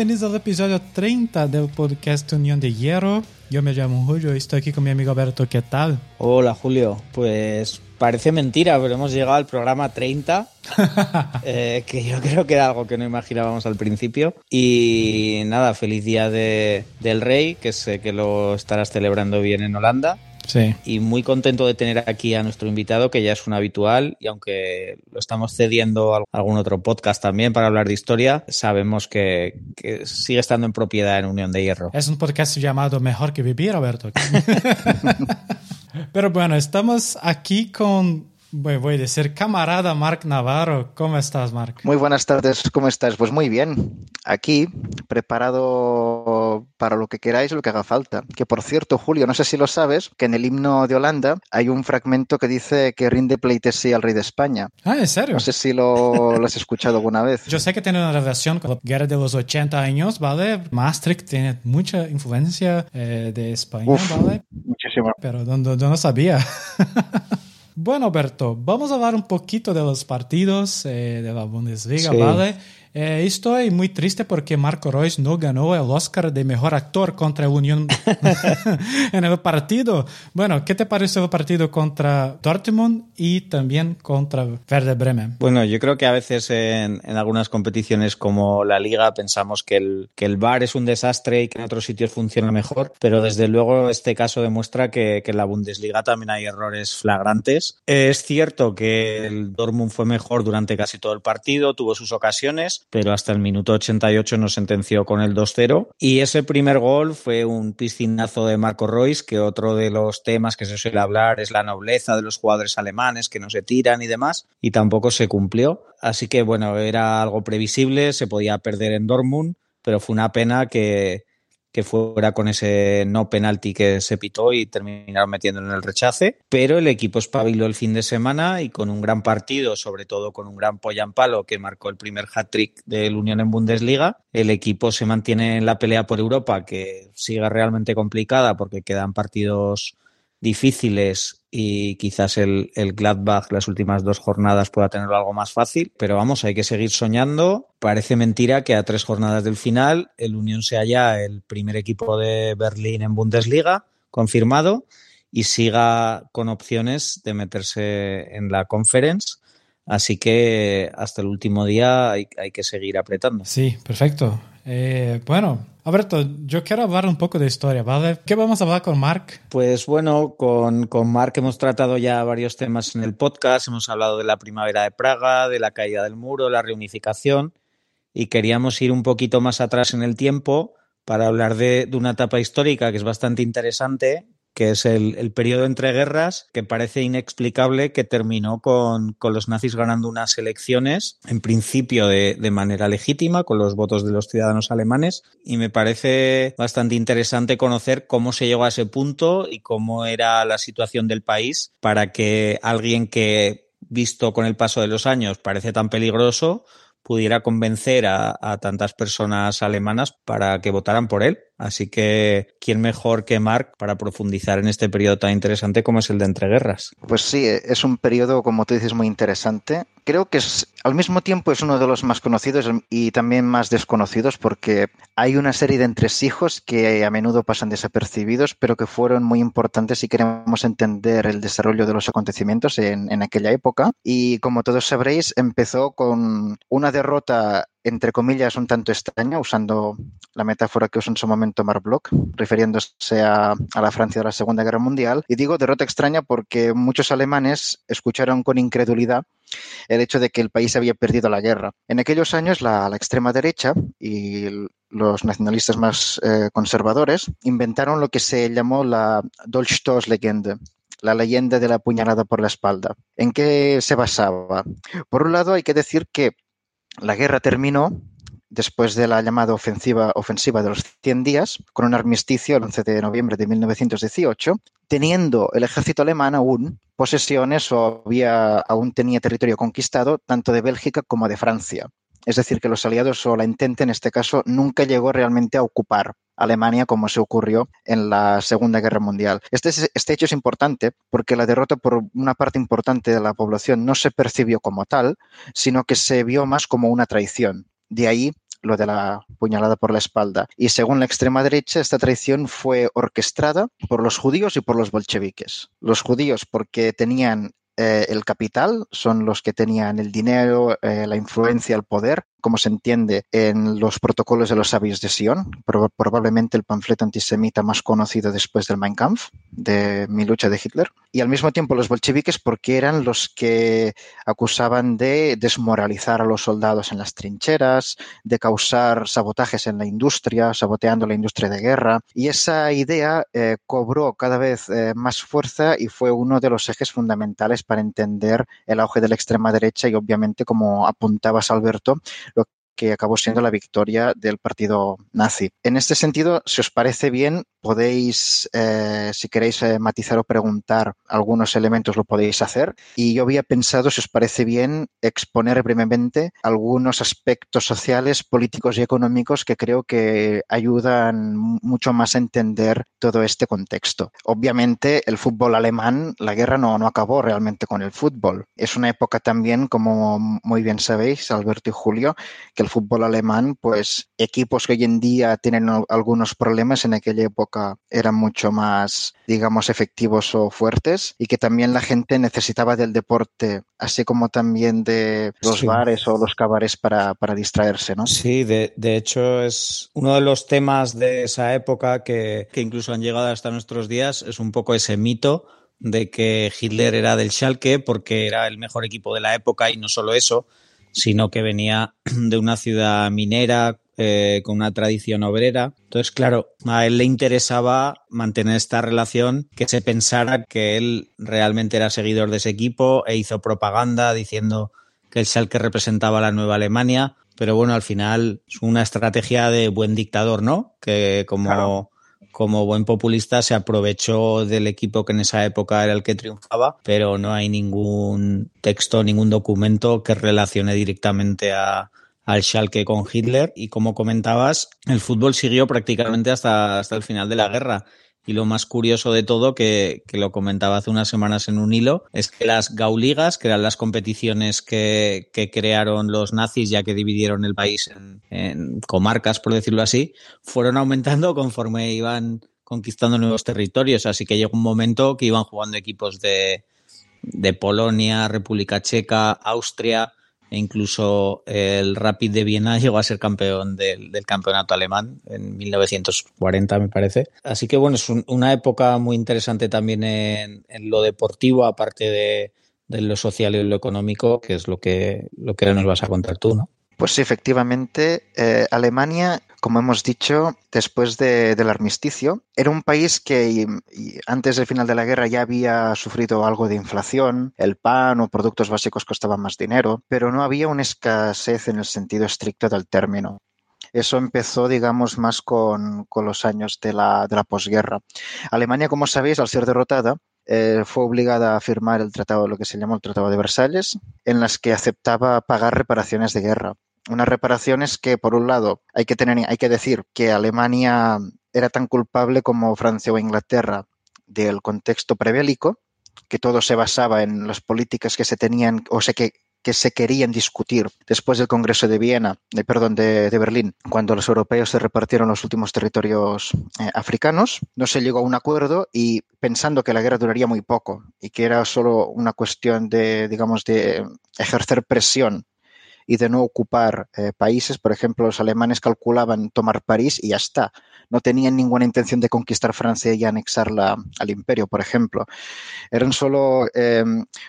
bienvenidos al episodio 30 del podcast Unión de Hierro. Yo me llamo Julio y estoy aquí con mi amigo Alberto. ¿Qué tal? Hola Julio, pues parece mentira, pero hemos llegado al programa 30, eh, que yo creo que era algo que no imaginábamos al principio. Y nada, feliz día de, del rey, que sé que lo estarás celebrando bien en Holanda. Sí. Y muy contento de tener aquí a nuestro invitado, que ya es un habitual, y aunque lo estamos cediendo a algún otro podcast también para hablar de historia, sabemos que, que sigue estando en propiedad en Unión de Hierro. Es un podcast llamado Mejor que Vivir, Alberto. Pero bueno, estamos aquí con Voy a decir camarada Marc Navarro. ¿Cómo estás, Marc? Muy buenas tardes, ¿cómo estás? Pues muy bien. Aquí, preparado para lo que queráis, lo que haga falta. Que por cierto, Julio, no sé si lo sabes, que en el himno de Holanda hay un fragmento que dice que rinde pleitesía al rey de España. Ah, ¿en serio? No sé si lo, lo has escuchado alguna vez. Yo sé que tiene una relación con la guerra de los 80 años, ¿vale? Maastricht tiene mucha influencia eh, de España, Uf, ¿vale? Muchísimo. Pero no, no, no sabía. Bueno, Alberto, vamos a hablar un poquito de los partidos eh, de la Bundesliga, Sí. ¿vale? Eh, estoy muy triste porque Marco Reus no ganó el Oscar de Mejor Actor contra el Unión en el partido. Bueno, ¿qué te pareció el partido contra Dortmund y también contra Werder Bremen? Bueno, yo creo que a veces en, en algunas competiciones como la Liga pensamos que el, que el VAR es un desastre y que en otros sitios funciona mejor, pero desde luego este caso demuestra que, que en la Bundesliga también hay errores flagrantes. Es cierto que el Dortmund fue mejor durante casi todo el partido, tuvo sus ocasiones, pero hasta el minuto 88 nos sentenció con el 2-0 y ese primer gol fue un piscinazo de Marco Reus, que otro de los temas que se suele hablar es la nobleza de los jugadores alemanes que no se tiran y demás, y tampoco se cumplió. Así que bueno, era algo previsible, se podía perder en Dortmund, pero fue una pena que, que fuera con ese no penalti que se pitó y terminaron metiendo en el rechace. Pero el equipo espabiló el fin de semana y con un gran partido, sobre todo con un gran Palo que marcó el primer hat-trick del Unión en Bundesliga, el equipo se mantiene en la pelea por Europa, que sigue realmente complicada porque quedan partidos difíciles y quizás el, el, Gladbach las últimas dos jornadas pueda tenerlo algo más fácil, pero vamos, hay que seguir soñando. Parece mentira que a tres jornadas del final el Unión sea ya el primer equipo de Berlín en Bundesliga, confirmado, y siga con opciones de meterse en la conference. Así que hasta el último día hay, hay que seguir apretando. Sí, perfecto. Eh, bueno, Alberto, yo quiero hablar un poco de historia, ¿vale? ¿Qué vamos a hablar con Mark? Pues bueno, con, con Mark hemos tratado ya varios temas en el podcast. Hemos hablado de la primavera de Praga, de la caída del muro, la reunificación y queríamos ir un poquito más atrás en el tiempo para hablar de, de una etapa histórica que es bastante interesante, que es el, el, periodo entre guerras, que parece inexplicable que terminó con, con los nazis ganando unas elecciones, en principio de, de, manera legítima, con los votos de los ciudadanos alemanes, y me parece bastante interesante conocer cómo se llegó a ese punto y cómo era la situación del país para que alguien que, visto con el paso de los años, parece tan peligroso, pudiera convencer a, a tantas personas alemanas para que votaran por él. Así que, ¿quién mejor que Mark para profundizar en este periodo tan interesante como es el de entreguerras? Pues sí, es un periodo, como tú dices, muy interesante. Creo que es, al mismo tiempo es uno de los más conocidos y también más desconocidos porque hay una serie de entresijos que a menudo pasan desapercibidos, pero que fueron muy importantes si queremos entender el desarrollo de los acontecimientos en, en aquella época. Y como todos sabréis, empezó con una derrota entre comillas, un tanto extraña, usando la metáfora que usó en su momento Mark Bloch, refiriéndose a, a, la Francia de la Segunda Guerra Mundial. Y digo derrota extraña porque muchos alemanes escucharon con incredulidad el hecho de que el país había perdido la guerra. En aquellos años, la, la extrema derecha y los nacionalistas más eh, conservadores inventaron lo que se llamó la Dolchstoßlegende, la leyenda de la puñalada por la espalda. ¿En qué se basaba? Por un lado, hay que decir que la guerra terminó después de la llamada ofensiva, ofensiva de los 100 días, con un armisticio el 11 de noviembre de 1918, teniendo el ejército alemán aún posesiones o había, aún tenía territorio conquistado tanto de Bélgica como de Francia. Es decir, que los aliados o la Entente en este caso nunca llegó realmente a ocupar Alemania como se ocurrió en la Segunda Guerra Mundial. Este, este, hecho es importante porque la derrota por una parte importante de la población no se percibió como tal, sino que se vio más como una traición. De ahí lo de la puñalada por la espalda. Y según la extrema derecha, esta traición fue orquestada por los judíos y por los bolcheviques. Los judíos porque tenían eh, el capital, son los que tenían el dinero, eh, la influencia, el poder, como se entiende en los protocolos de los sabios de Sion, probablemente el panfleto antisemita más conocido después del Mein Kampf, de mi lucha de Hitler, y al mismo tiempo los bolcheviques porque eran los que acusaban de desmoralizar a los soldados en las trincheras, de causar sabotajes en la industria, saboteando la industria de guerra, y esa idea eh, cobró cada vez eh, más fuerza y fue uno de los ejes fundamentales para entender el auge de la extrema derecha y obviamente, como apuntabas Alberto, que acabó siendo la victoria del partido nazi. En este sentido, si os parece bien, podéis, eh, si queréis eh, matizar o preguntar algunos elementos, lo podéis hacer. Y yo había pensado, si os parece bien, exponer brevemente algunos aspectos sociales, políticos y económicos que creo que ayudan mucho más a entender todo este contexto. Obviamente, el fútbol alemán, la guerra no, no acabó realmente con el fútbol. Es una época también, como muy bien sabéis, Alberto y Julio, que el fútbol alemán, pues equipos que hoy en día tienen algunos problemas en aquella época eran mucho más, digamos, efectivos o fuertes y que también la gente necesitaba del deporte, así como también de los bares o los cabares para, distraerse, ¿no? Sí, de, hecho es uno de los temas de esa época que, que incluso han llegado hasta nuestros días, es un poco ese mito de que Hitler era del Schalke porque era el mejor equipo de la época y no solo eso, sino que venía de una ciudad minera eh, con una tradición obrera. Entonces, claro, a él le interesaba mantener esta relación, que se pensara que él realmente era seguidor de ese equipo e hizo propaganda diciendo que el Schalke representaba la nueva Alemania. Pero bueno, al final es una estrategia de buen dictador, ¿no? Que como, como buen populista se aprovechó del equipo que en esa época era el que triunfaba, pero no hay ningún texto, ningún documento que relacione directamente a, al Schalke con Hitler y como comentabas, el fútbol siguió prácticamente hasta, hasta el final de la guerra. Y lo más curioso de todo, que, lo comentaba hace unas semanas en un hilo, es que las Gauligas, que eran las competiciones que, crearon los nazis ya que dividieron el país en, en, comarcas, por decirlo así, fueron aumentando conforme iban conquistando nuevos territorios. Así que llegó un momento que iban jugando equipos de, de Polonia, República Checa, Austria, e incluso el Rapid de Viena llegó a ser campeón del, campeonato alemán en 1940, me parece. Así que bueno, es una época muy interesante también en, lo deportivo, aparte de, lo social y lo económico, que es lo que, lo que nos vas a contar tú, ¿no? Pues sí, efectivamente, eh, Alemania, como hemos dicho, después del armisticio, era un país que antes del final de la guerra ya había sufrido algo de inflación, el pan o productos básicos costaban más dinero, pero no había una escasez en el sentido estricto del término. Eso empezó, digamos, más con, los años de la, posguerra. Alemania, como sabéis, al ser derrotada, eh, fue obligada a firmar el tratado, lo que se llamó el Tratado de Versalles, en las que aceptaba pagar reparaciones de guerra unas reparaciones que, por un lado, hay que tener, hay que decir que Alemania era tan culpable como Francia o Inglaterra del contexto prebélico, que todo se basaba en las políticas que se tenían, o sea, que, que se querían discutir después del Congreso de Viena, de, perdón, de, Berlín, cuando los europeos se repartieron los últimos territorios eh, africanos, no se llegó a un acuerdo y pensando que la guerra duraría muy poco y que era solo una cuestión de, digamos, de ejercer presión y de no ocupar eh, países. Por ejemplo, los alemanes calculaban tomar París y ya está. No tenían ninguna intención de conquistar Francia y anexarla al imperio, por ejemplo. Eran solo eh,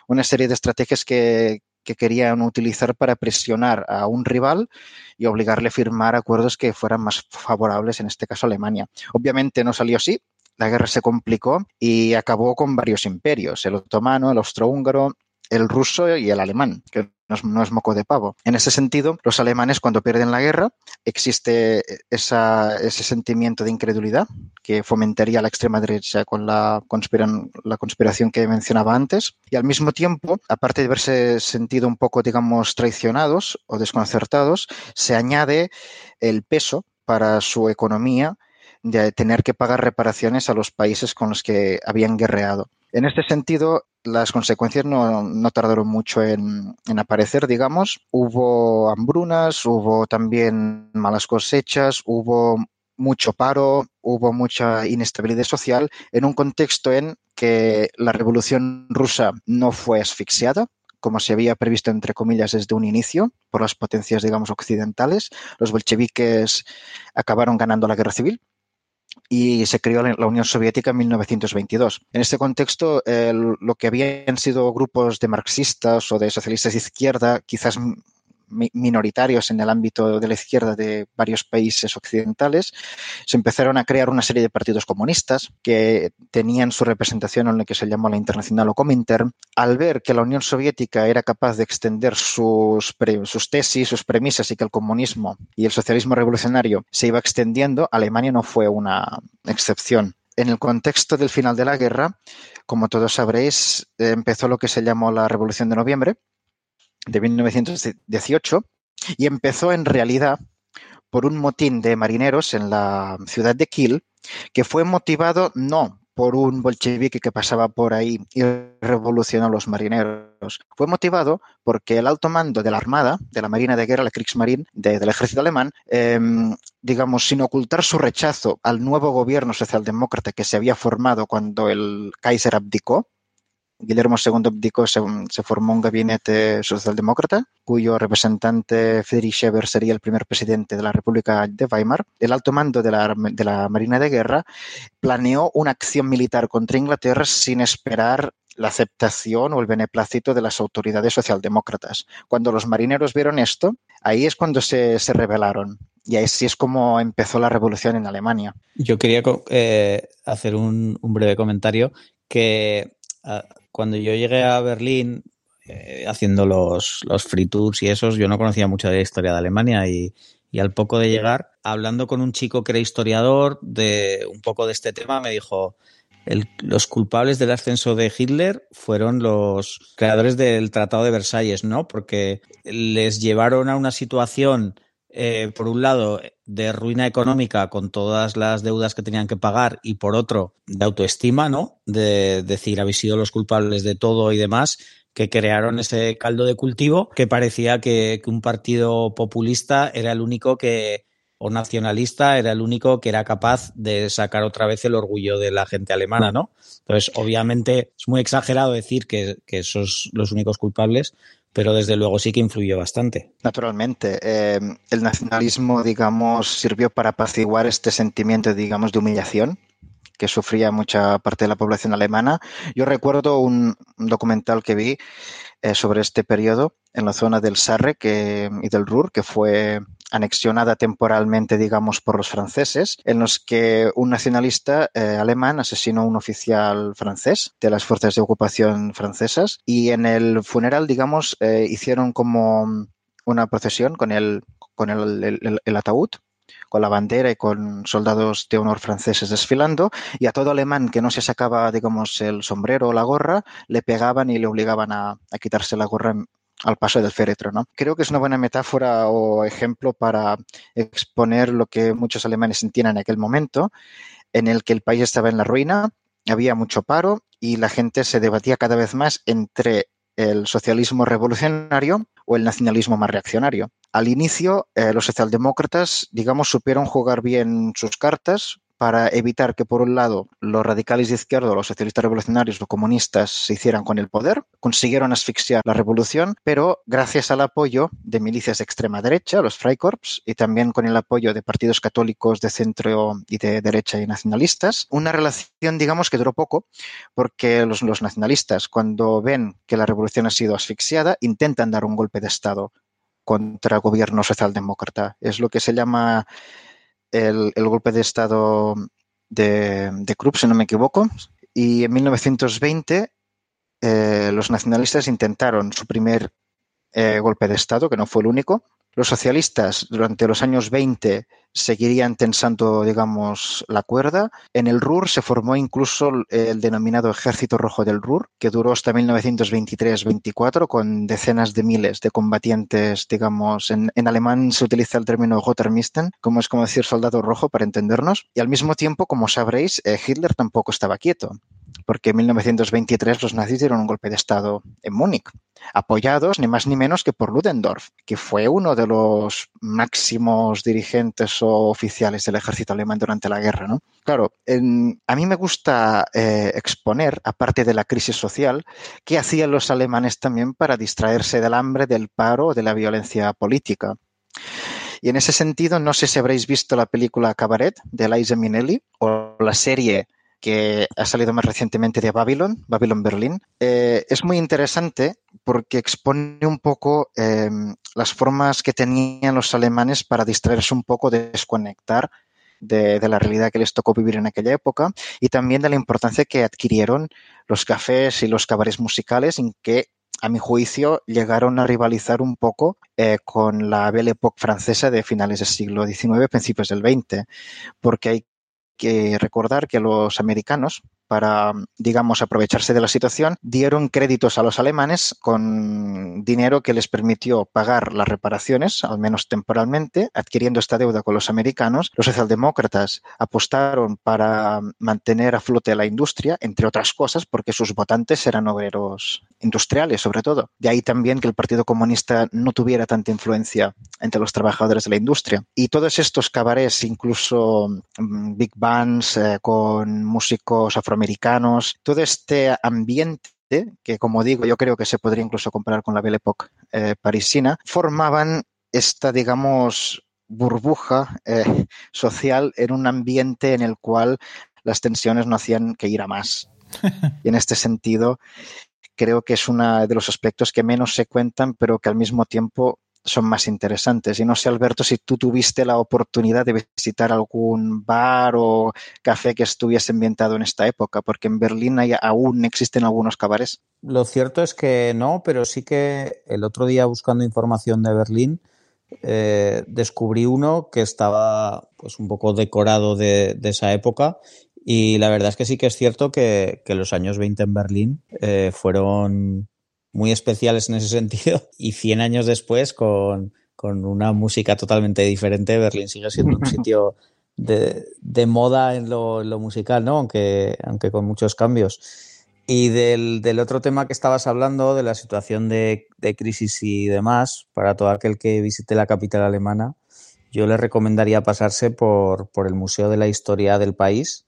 una serie de estrategias que, que querían utilizar para presionar a un rival y obligarle a firmar acuerdos que fueran más favorables, en este caso Alemania. Obviamente no salió así, la guerra se complicó y acabó con varios imperios, el otomano, el austrohúngaro, el ruso y el alemán, que no es, moco de pavo. En ese sentido, los alemanes cuando pierden la guerra existe ese sentimiento de incredulidad que fomentaría la extrema derecha con la, la conspiración que mencionaba antes y al mismo tiempo, aparte de haberse sentido un poco, digamos, traicionados o desconcertados, se añade el peso para su economía de tener que pagar reparaciones a los países con los que habían guerreado. En este sentido, las consecuencias no, tardaron mucho en, en, aparecer, digamos. Hubo hambrunas, hubo también malas cosechas, hubo mucho paro, hubo mucha inestabilidad social en un contexto en que la revolución rusa no fue asfixiada, como se había previsto, entre comillas, desde un inicio, por las potencias, digamos, occidentales. Los bolcheviques acabaron ganando la guerra civil y se creó la Unión Soviética en 1922. En este contexto, el, lo que habían sido grupos de marxistas o de socialistas de izquierda, quizás minoritarios en el ámbito de la izquierda de varios países occidentales, se empezaron a crear una serie de partidos comunistas que tenían su representación en lo que se llamó la Internacional o Comintern. Al ver que la Unión Soviética era capaz de extender sus, sus tesis, sus premisas y que el comunismo y el socialismo revolucionario se iba extendiendo, Alemania no fue una excepción. En el contexto del final de la guerra, como todos sabréis, empezó lo que se llamó la Revolución de Noviembre, de 1918 y empezó en realidad por un motín de marineros en la ciudad de Kiel que fue motivado no por un bolchevique que pasaba por ahí y revolucionó a los marineros. Fue motivado porque el alto mando de la Armada, de la Marina de Guerra, la Kriegsmarine, de, del ejército alemán, eh, digamos, sin ocultar su rechazo al nuevo gobierno socialdemócrata que se había formado cuando el Kaiser abdicó, Guillermo II abdicó, se, se, formó un gabinete socialdemócrata, cuyo representante Friedrich Schäfer sería el primer presidente de la República de Weimar. El alto mando de la, de la Marina de Guerra planeó una acción militar contra Inglaterra sin esperar la aceptación o el beneplácito de las autoridades socialdemócratas. Cuando los marineros vieron esto, ahí es cuando se, se rebelaron. Y así es como empezó la revolución en Alemania. Yo quería eh, hacer un, un, breve comentario que uh, cuando yo llegué a Berlín eh, haciendo los, los free tours y esos, yo no conocía mucho de la historia de Alemania y, y, al poco de llegar, hablando con un chico que era historiador de un poco de este tema, me dijo, los culpables del ascenso de Hitler fueron los creadores del Tratado de Versalles, ¿no? Porque les llevaron a una situación eh, por un lado, de ruina económica con todas las deudas que tenían que pagar y por otro, de autoestima, ¿no? De decir, habéis sido los culpables de todo y demás, que crearon ese caldo de cultivo que parecía que, que un partido populista era el único que, o nacionalista, era el único que era capaz de sacar otra vez el orgullo de la gente alemana, ¿no? Entonces, obviamente, es muy exagerado decir que, que esos los únicos culpables, pero desde luego sí que influyó bastante. Naturalmente. Eh, el nacionalismo, digamos, sirvió para apaciguar este sentimiento, digamos, de humillación que sufría mucha parte de la población alemana. Yo recuerdo un, un documental que vi eh, sobre este periodo en la zona del Sarre que, y del Ruhr, que fue anexionada temporalmente, digamos, por los franceses, en los que un nacionalista eh, alemán asesinó a un oficial francés de las fuerzas de ocupación francesas y en el funeral, digamos, eh, hicieron como una procesión con el, con el, el, el ataúd con la bandera y con soldados de honor franceses desfilando, y a todo alemán que no se sacaba, digamos, el sombrero o la gorra, le pegaban y le obligaban a, quitarse la gorra al paso del féretro. ¿no? Creo que es una buena metáfora o ejemplo para exponer lo que muchos alemanes sentían en aquel momento, en el que el país estaba en la ruina, había mucho paro y la gente se debatía cada vez más entre el socialismo revolucionario o el nacionalismo más reaccionario. Al inicio, eh, los socialdemócratas, digamos, supieron jugar bien sus cartas, para evitar que, por un lado, los radicales de izquierda, los socialistas revolucionarios, los comunistas se hicieran con el poder, consiguieron asfixiar la revolución, pero gracias al apoyo de milicias de extrema derecha, los Freikorps, y también con el apoyo de partidos católicos de centro y de derecha y nacionalistas, una relación, digamos, que duró poco, porque los, los nacionalistas, cuando ven que la revolución ha sido asfixiada, intentan dar un golpe de Estado contra gobierno socialdemócrata. Es lo que se llama el, el golpe de Estado de, de, Krupp, si no me equivoco, y en 1920 eh, los nacionalistas intentaron su primer eh, golpe de Estado, que no fue el único. Los socialistas durante los años 20 seguirían tensando, digamos, la cuerda. En el Ruhr se formó incluso el denominado Ejército Rojo del Ruhr, que duró hasta 1923-24 con decenas de miles de combatientes, digamos, en, alemán se utiliza el término Rotermisten, como es como decir soldado rojo para entendernos. Y al mismo tiempo, como sabréis, eh, Hitler tampoco estaba quieto porque en 1923 los nazis dieron un golpe de Estado en Múnich, apoyados ni más ni menos que por Ludendorff, que fue uno de los máximos dirigentes o oficiales del ejército alemán durante la guerra. ¿no? Claro, a mí me gusta eh, exponer, aparte de la crisis social, qué hacían los alemanes también para distraerse del hambre, del paro o de la violencia política. Y en ese sentido, no sé si habréis visto la película Cabaret de Liza Minnelli o la serie que ha salido más recientemente de Babylon, Babylon Berlin. Eh, es muy interesante porque expone un poco eh, las formas que tenían los alemanes para distraerse un poco, de desconectar de, de, la realidad que les tocó vivir en aquella época y también de la importancia que adquirieron los cafés y los cabarets musicales en que a mi juicio, llegaron a rivalizar un poco eh, con la Belle Époque francesa de finales del siglo XIX, principios del XX, porque hay que recordar que los americanos, para, digamos, aprovecharse de la situación, dieron créditos a los alemanes con dinero que les permitió pagar las reparaciones, al menos temporalmente, adquiriendo esta deuda con los americanos. Los socialdemócratas apostaron para mantener a flote la industria, entre otras cosas, porque sus votantes eran obreros industriales, sobre todo. De ahí también que el Partido Comunista no tuviera tanta influencia entre los trabajadores de la industria. Y todos estos cabarets, incluso mm, big bands eh, con músicos afroamericanos, americanos, todo este ambiente que como digo yo creo que se podría incluso comparar con la Belle Époque eh, parisina, formaban esta, digamos, burbuja eh, social en un ambiente en el cual las tensiones no hacían que ir a más. Y en este sentido, creo que es uno de los aspectos que menos se cuentan, pero que al mismo tiempo son más interesantes. Y no sé, Alberto, si tú tuviste la oportunidad de visitar algún bar o café que estuviese ambientado en esta época, porque en Berlín hay, aún existen algunos cabares. Lo cierto es que no, pero sí que el otro día buscando información de Berlín, eh, descubrí uno que estaba pues un poco decorado de, esa época y la verdad es que sí que es cierto que, que los años 20 en Berlín eh, fueron muy especiales en ese sentido. Y 100 años después, con, con una música totalmente diferente, Berlín sigue siendo un sitio de, de moda en lo, en lo, musical, ¿no? Aunque, aunque con muchos cambios. Y del, del, otro tema que estabas hablando, de la situación de, de, crisis y demás, para todo aquel que visite la capital alemana, yo le recomendaría pasarse por, por el Museo de la Historia del país,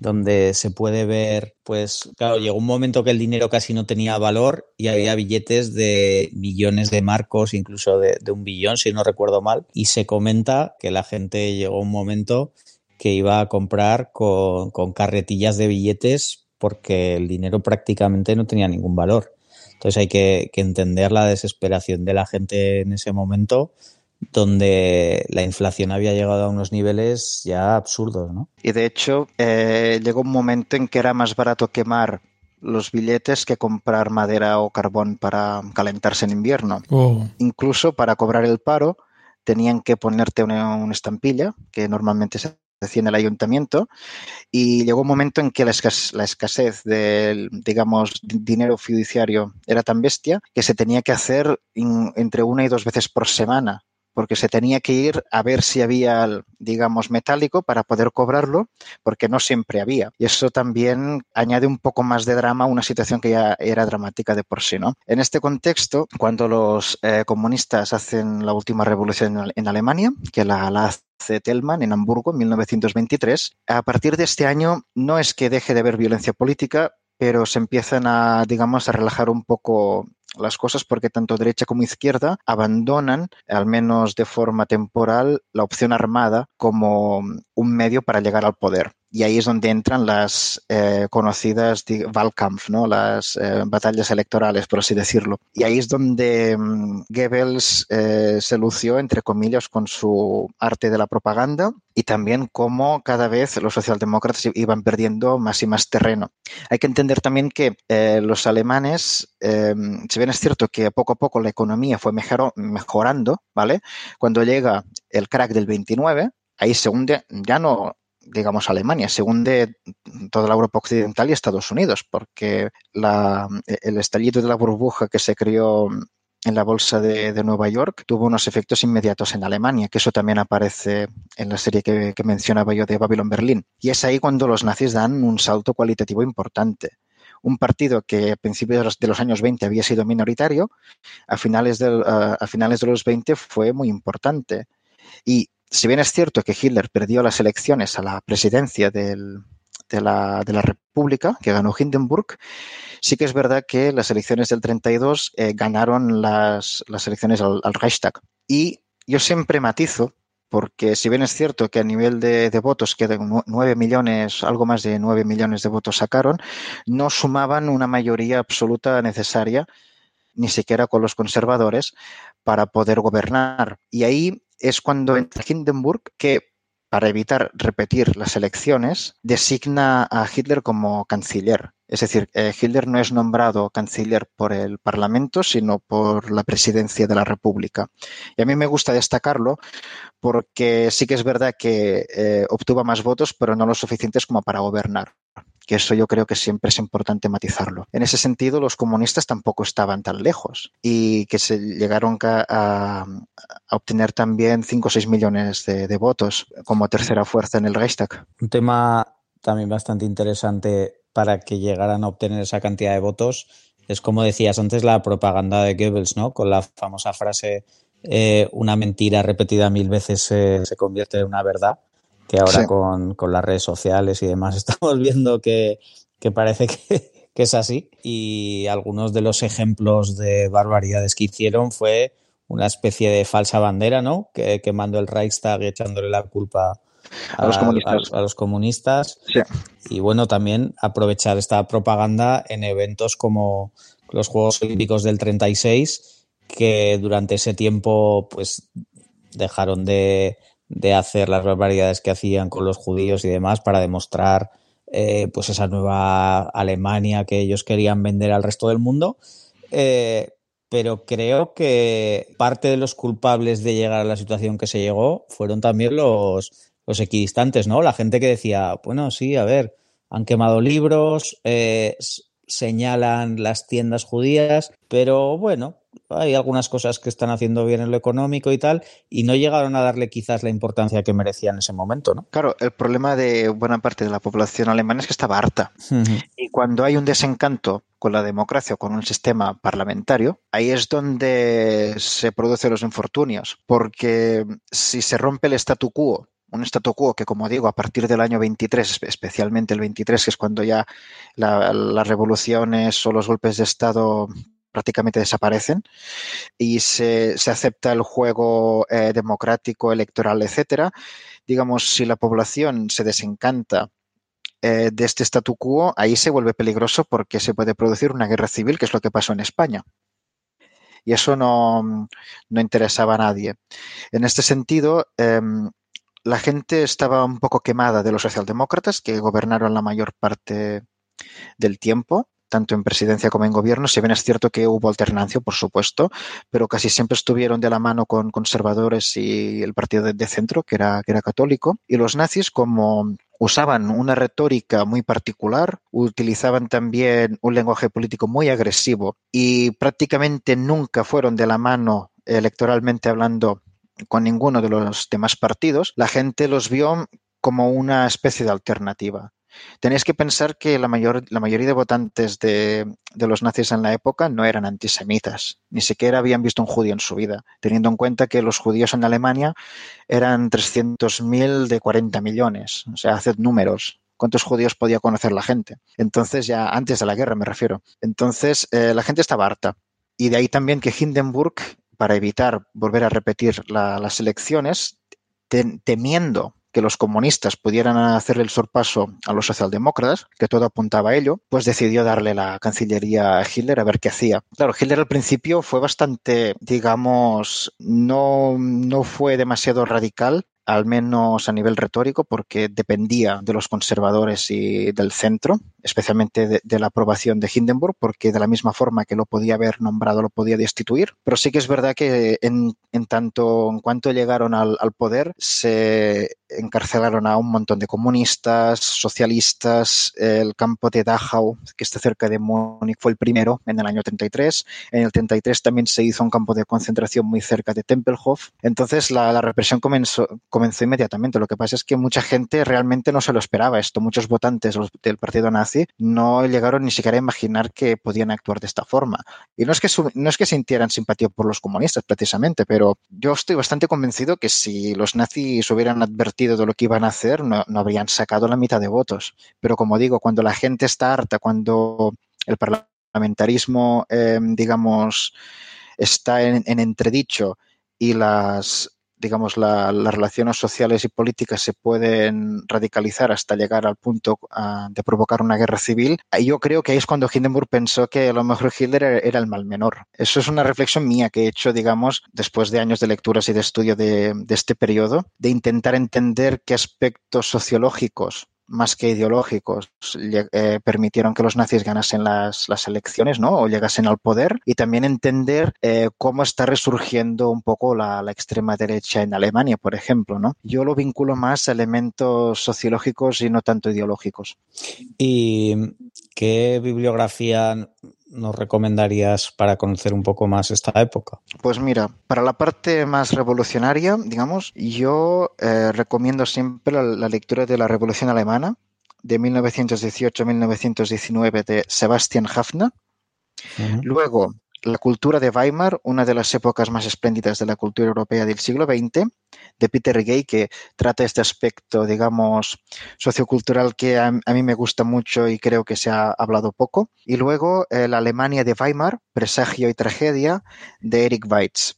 donde se puede ver, pues, claro, llegó un momento que el dinero casi no tenía valor y había billetes de millones de marcos, incluso de, de un billón, si no recuerdo mal, y se comenta que la gente llegó un momento que iba a comprar con, con carretillas de billetes porque el dinero prácticamente no tenía ningún valor. Entonces hay que, que entender la desesperación de la gente en ese momento donde la inflación había llegado a unos niveles ya absurdos, ¿no? Y de hecho, eh, llegó un momento en que era más barato quemar los billetes que comprar madera o carbón para calentarse en invierno. Oh. Incluso para cobrar el paro tenían que ponerte una, una estampilla, que normalmente se hacía en el ayuntamiento, y llegó un momento en que la, escasez, la escasez del, digamos, dinero fiduciario era tan bestia que se tenía que hacer in, entre una y dos veces por semana porque se tenía que ir a ver si había, digamos, metálico para poder cobrarlo, porque no siempre había. Y eso también añade un poco más de drama a una situación que ya era dramática de por sí, ¿no? En este contexto, cuando los eh, comunistas hacen la última revolución en, Alemania, que la, la hace Tellman en Hamburgo en 1923, a partir de este año no es que deje de haber violencia política, pero se empiezan a, digamos, a relajar un poco las cosas porque tanto derecha como izquierda abandonan, al menos de forma temporal, la opción armada como un medio para llegar al poder. Y ahí es donde entran las eh, conocidas Wahlkampf, ¿no? las eh, batallas electorales, por así decirlo. Y ahí es donde um, Goebbels eh, se lució, entre comillas, con su arte de la propaganda y también cómo cada vez los socialdemócratas iban perdiendo más y más terreno. Hay que entender también que los alemanes, eh, si bien es cierto que poco a poco la economía fue mejor, mejorando, ¿vale? Cuando llega el crack del 29, ahí se hunde ya no digamos, Alemania, se hunde toda la Europa Occidental y Estados Unidos, porque la, el estallido de la burbuja que se creó en la bolsa de, Nueva York tuvo unos efectos inmediatos en Alemania, que eso también aparece en la serie que, mencionaba yo de Babylon Berlín. Y es ahí cuando los nazis dan un salto cualitativo importante un partido que a principios de los, años 20 había sido minoritario, a finales, a finales de los 20 fue muy importante. Y si bien es cierto que Hitler perdió las elecciones a la presidencia del, de la, de la República, que ganó Hindenburg, sí que es verdad que las elecciones del 32 eh, ganaron las, las elecciones al, Reichstag. Y yo siempre matizo, porque si bien es cierto que a nivel de, votos quedan 9 millones, algo más de 9 millones de votos sacaron, no sumaban una mayoría absoluta necesaria, ni siquiera con los conservadores, para poder gobernar. Y ahí es cuando entra Hindenburg, que para evitar repetir las elecciones, designa a Hitler como canciller. Es decir, eh, Hitler no es nombrado canciller por el Parlamento, sino por la presidencia de la República. Y a mí me gusta destacarlo porque sí que es verdad que eh, obtuvo más votos, pero no lo suficientes como para gobernar que eso yo creo que siempre es importante matizarlo. En ese sentido, los comunistas tampoco estaban tan lejos y que se llegaron a, obtener también 5 o 6 millones de, votos como tercera fuerza en el Reichstag. Un tema también bastante interesante para que llegaran a obtener esa cantidad de votos es, como decías antes, la propaganda de Goebbels, ¿no? Con la famosa frase eh, una mentira repetida mil veces se convierte en una verdad que ahora con, las redes sociales y demás estamos viendo que, parece que, es así. Y algunos de los ejemplos de barbaridades que hicieron fue una especie de falsa bandera, ¿no? Que, quemando el Reichstag y echándole la culpa a, los comunistas. A, los comunistas. Y bueno, también aprovechar esta propaganda en eventos como los Juegos Olímpicos del 36, que durante ese tiempo pues dejaron de, de hacer las barbaridades que hacían con los judíos y demás para demostrar eh, pues esa nueva Alemania que ellos querían vender al resto del mundo. Eh, pero creo que parte de los culpables de llegar a la situación que se llegó fueron también los, los equidistantes, ¿no? La gente que decía, bueno, sí, a ver, han quemado libros, eh, señalan las tiendas judías, pero bueno, hay algunas cosas que están haciendo bien en lo económico y tal, y no llegaron a darle quizás la importancia que merecía en ese momento, ¿no? Claro, el problema de buena parte de la población alemana es que estaba harta. Y cuando hay un desencanto con la democracia o con un sistema parlamentario, ahí es donde se producen los infortunios, porque si se rompe el statu quo un statu quo que, como digo, a partir del año 23, especialmente el 23, que es cuando ya las revoluciones o los golpes de Estado prácticamente desaparecen y se, acepta el juego eh, democrático, electoral, etcétera. Digamos, si la población se desencanta eh, de este statu quo, ahí se vuelve peligroso porque se puede producir una guerra civil, que es lo que pasó en España. Y eso no, interesaba a nadie. En este sentido, em, la gente estaba un poco quemada de los socialdemócratas que gobernaron la mayor parte del tiempo tanto en presidencia como en gobierno. Si bien es cierto que hubo alternancia, por supuesto, pero casi siempre estuvieron de la mano con conservadores y el partido de, centro, que era, que era católico. Y los nazis, como usaban una retórica muy particular, utilizaban también un lenguaje político muy agresivo y prácticamente nunca fueron de la mano electoralmente hablando con ninguno de los demás partidos, la gente los vio como una especie de alternativa. Tenéis que pensar que la, mayor, la mayoría de votantes de, los nazis en la época no eran antisemitas, ni siquiera habían visto un judío en su vida, teniendo en cuenta que los judíos en Alemania eran 300.000 de 40 millones. O sea, haced números. ¿Cuántos judíos podía conocer la gente? Entonces, ya antes de la guerra me refiero. Entonces, eh, la gente estaba harta. Y de ahí también que Hindenburg, para evitar volver a repetir las elecciones, temiendo que los comunistas pudieran hacer el sorpaso a los socialdemócratas, que todo apuntaba a ello, pues decidió darle la Cancillería a Hitler a ver qué hacía. Claro, Hitler al principio fue bastante, digamos, no, no fue demasiado radical, al menos a nivel retórico, porque dependía de los conservadores y del centro, especialmente de, la aprobación de Hindenburg, porque de la misma forma que lo podía haber nombrado, lo podía destituir. Pero sí que es verdad que en, tanto en cuanto llegaron al, poder, se encarcelaron a un montón de comunistas, socialistas. El campo de Dachau, que está cerca de Múnich, fue el primero en el año 33. En el 33 también se hizo un campo de concentración muy cerca de Tempelhof. Entonces la, represión comenzó, comenzó inmediatamente. Lo que pasa es que mucha gente realmente no se lo esperaba esto. Muchos votantes del partido nazi no llegaron ni siquiera a imaginar que podían actuar de esta forma. Y no es que, no es que sintieran simpatía por los comunistas precisamente, pero yo estoy bastante convencido que si los nazis hubieran advertido de lo que iban a hacer, no, habrían sacado la mitad de votos. Pero como digo, cuando la gente está harta, cuando el parlamentarismo, eh, digamos, está en entredicho y las digamos, las relaciones sociales y políticas se pueden radicalizar hasta llegar al punto ah, de provocar una guerra civil, yo creo que ahí es cuando Hindenburg pensó que a lo mejor Hitler era el mal menor. Eso es una reflexión mía que he hecho, digamos, después de años de lecturas y de estudio de, de este periodo, de intentar entender qué aspectos sociológicos más que ideológicos eh, permitieron que los nazis ganasen las, las, elecciones, ¿no? O llegasen al poder y también entender eh, cómo está resurgiendo un poco la, la, extrema derecha en Alemania, por ejemplo, ¿no? Yo lo vinculo más a elementos sociológicos y no tanto ideológicos. ¿Y qué bibliografía nos recomendarías para conocer un poco más esta época? Pues mira, para la parte más revolucionaria, digamos, yo eh, recomiendo siempre la, lectura de la Revolución Alemana de 1918-1919 de Sebastian Hafner. Luego, la cultura de Weimar, una de las épocas más espléndidas de la cultura europea del siglo XX, de Peter Gay, que trata este aspecto, digamos, sociocultural que a, mí me gusta mucho y creo que se ha hablado poco. Y luego eh, la Alemania de Weimar, Presagio y Tragedia, de Eric Weitz.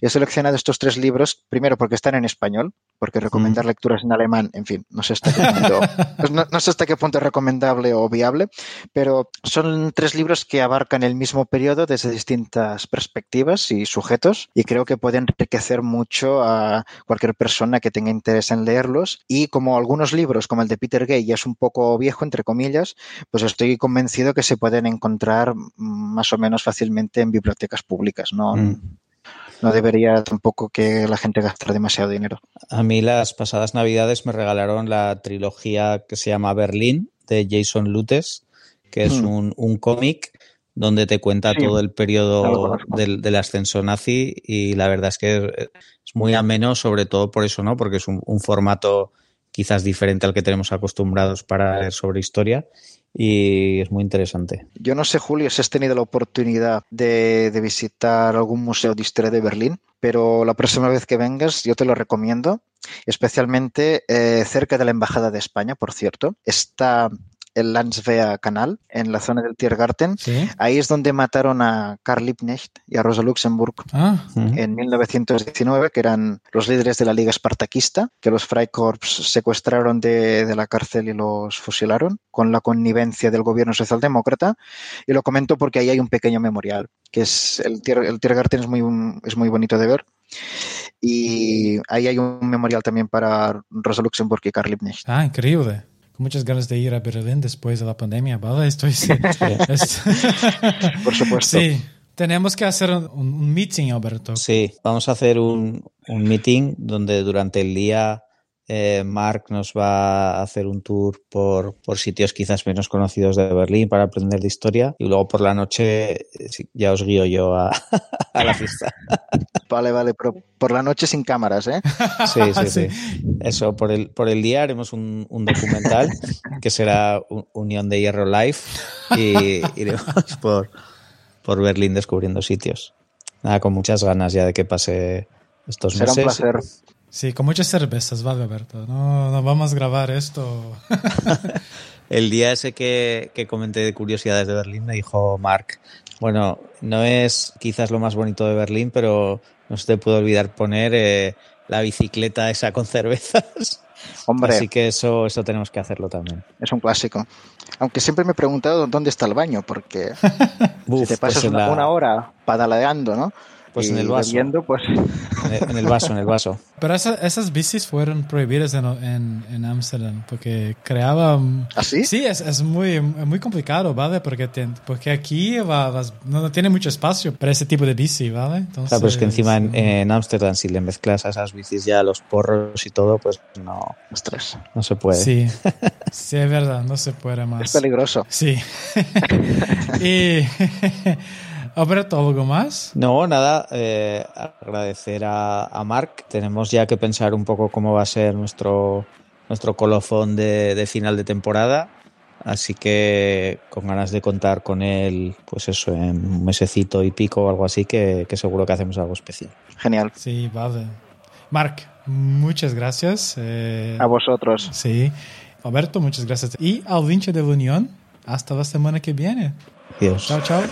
He seleccionado estos tres libros, primero porque están en español, porque recomendar lecturas en alemán, en fin, no sé, hasta qué punto, pues no, sé hasta qué punto es recomendable o viable, pero son tres libros que abarcan el mismo periodo desde distintas perspectivas y sujetos y creo que pueden enriquecer mucho a cualquier persona que tenga interés en leerlos y como algunos libros como el de Peter Gay ya es un poco viejo, entre comillas, pues estoy convencido que se pueden encontrar más o menos fácilmente en bibliotecas públicas, ¿no? Mm no debería tampoco que la gente gastara demasiado dinero. A mí las pasadas navidades me regalaron la trilogía que se llama Berlín de Jason Lutes, que es hmm. un, cómic donde te cuenta todo el periodo del, ascenso nazi y la verdad es que es muy ameno, sobre todo por eso, ¿no? Porque es un, un formato quizás diferente al que tenemos acostumbrados para leer sobre historia y es muy interesante. Yo no sé, Julio, si has tenido la oportunidad de, visitar algún museo de historia de Berlín, pero la próxima vez que vengas yo te lo recomiendo, especialmente eh, cerca de la Embajada de España, por cierto. Está el Landswehr Canal, en la zona del Tiergarten. Ahí es donde mataron a Karl Liebknecht y a Rosa Luxemburg ah. en 1919, que eran los líderes de la Liga Espartaquista, que los Freikorps secuestraron de, de, la cárcel y los fusilaron con la connivencia del gobierno socialdemócrata. Y lo comento porque ahí hay un pequeño memorial, que es el, el Tiergarten es muy, es muy bonito de ver. Y ahí hay un memorial también para Rosa Luxemburg y Karl Liebknecht. Ah, increíble muchas ganas de ir a Berlín después de la pandemia, ¿vale? Estoy... Por supuesto. Sí. Tenemos que hacer un, meeting, Alberto. Sí, vamos a hacer un, un meeting donde durante el día eh, Mark nos va a hacer un tour por, por, sitios quizás menos conocidos de Berlín para aprender de historia y luego por la noche eh, ya os guío yo a, la fiesta. Vale, vale, pero por la noche sin cámaras, ¿eh? Sí, sí, sí. Eso, por el, por el día haremos un, documental que será Unión de Hierro Live y iremos por, por Berlín descubriendo sitios. Nada, con muchas ganas ya de que pase estos meses. Será un placer. Sí, con muchas cervezas, vale, Alberto. No, no vamos a grabar esto. El día ese que, que, comenté de curiosidades de Berlín me dijo Mark, bueno, no es quizás lo más bonito de Berlín, pero no se te puede olvidar poner eh, la bicicleta esa con cervezas. Hombre. Así que eso, eso tenemos que hacerlo también. Es un clásico. Aunque siempre me he preguntado dónde está el baño, porque si te pasas pues una, una, hora padaleando, ¿no? Pues y en el vaso. bebiendo, pues En el, en vaso, en el vaso. Pero esa- esas bicis fueron prohibidas en en- en Ámsterdam porque creaban... ¿Así? Sí, es, es muy, muy complicado, ¿vale? Porque, te- porque aquí va- vas- no, no tiene mucho espacio para ese tipo de bici, ¿vale? Entonces, Claro, pero es que encima en en Ámsterdam, si le mezclas a esas bicis ya los porros y todo, pues no, Ostras, no se puede. Sí, sí, es verdad, no se puede más. es peligroso. Sí. y... Alberto, ¿algo más? No, nada, eh, agradecer a, a Marc. Tenemos ya que pensar un poco cómo va a ser nuestro, nuestro colofón de, de final de temporada. Así que con ganas de contar con él, pues eso, en un mesecito y pico o algo así, que, que seguro que hacemos algo especial. Genial. Sí, vale. Marc, muchas gracias. eh, A vosotros. Sí. Alberto, muchas gracias. Y al vinche de la Unión, hasta la semana que viene. Adiós. Chao, chao.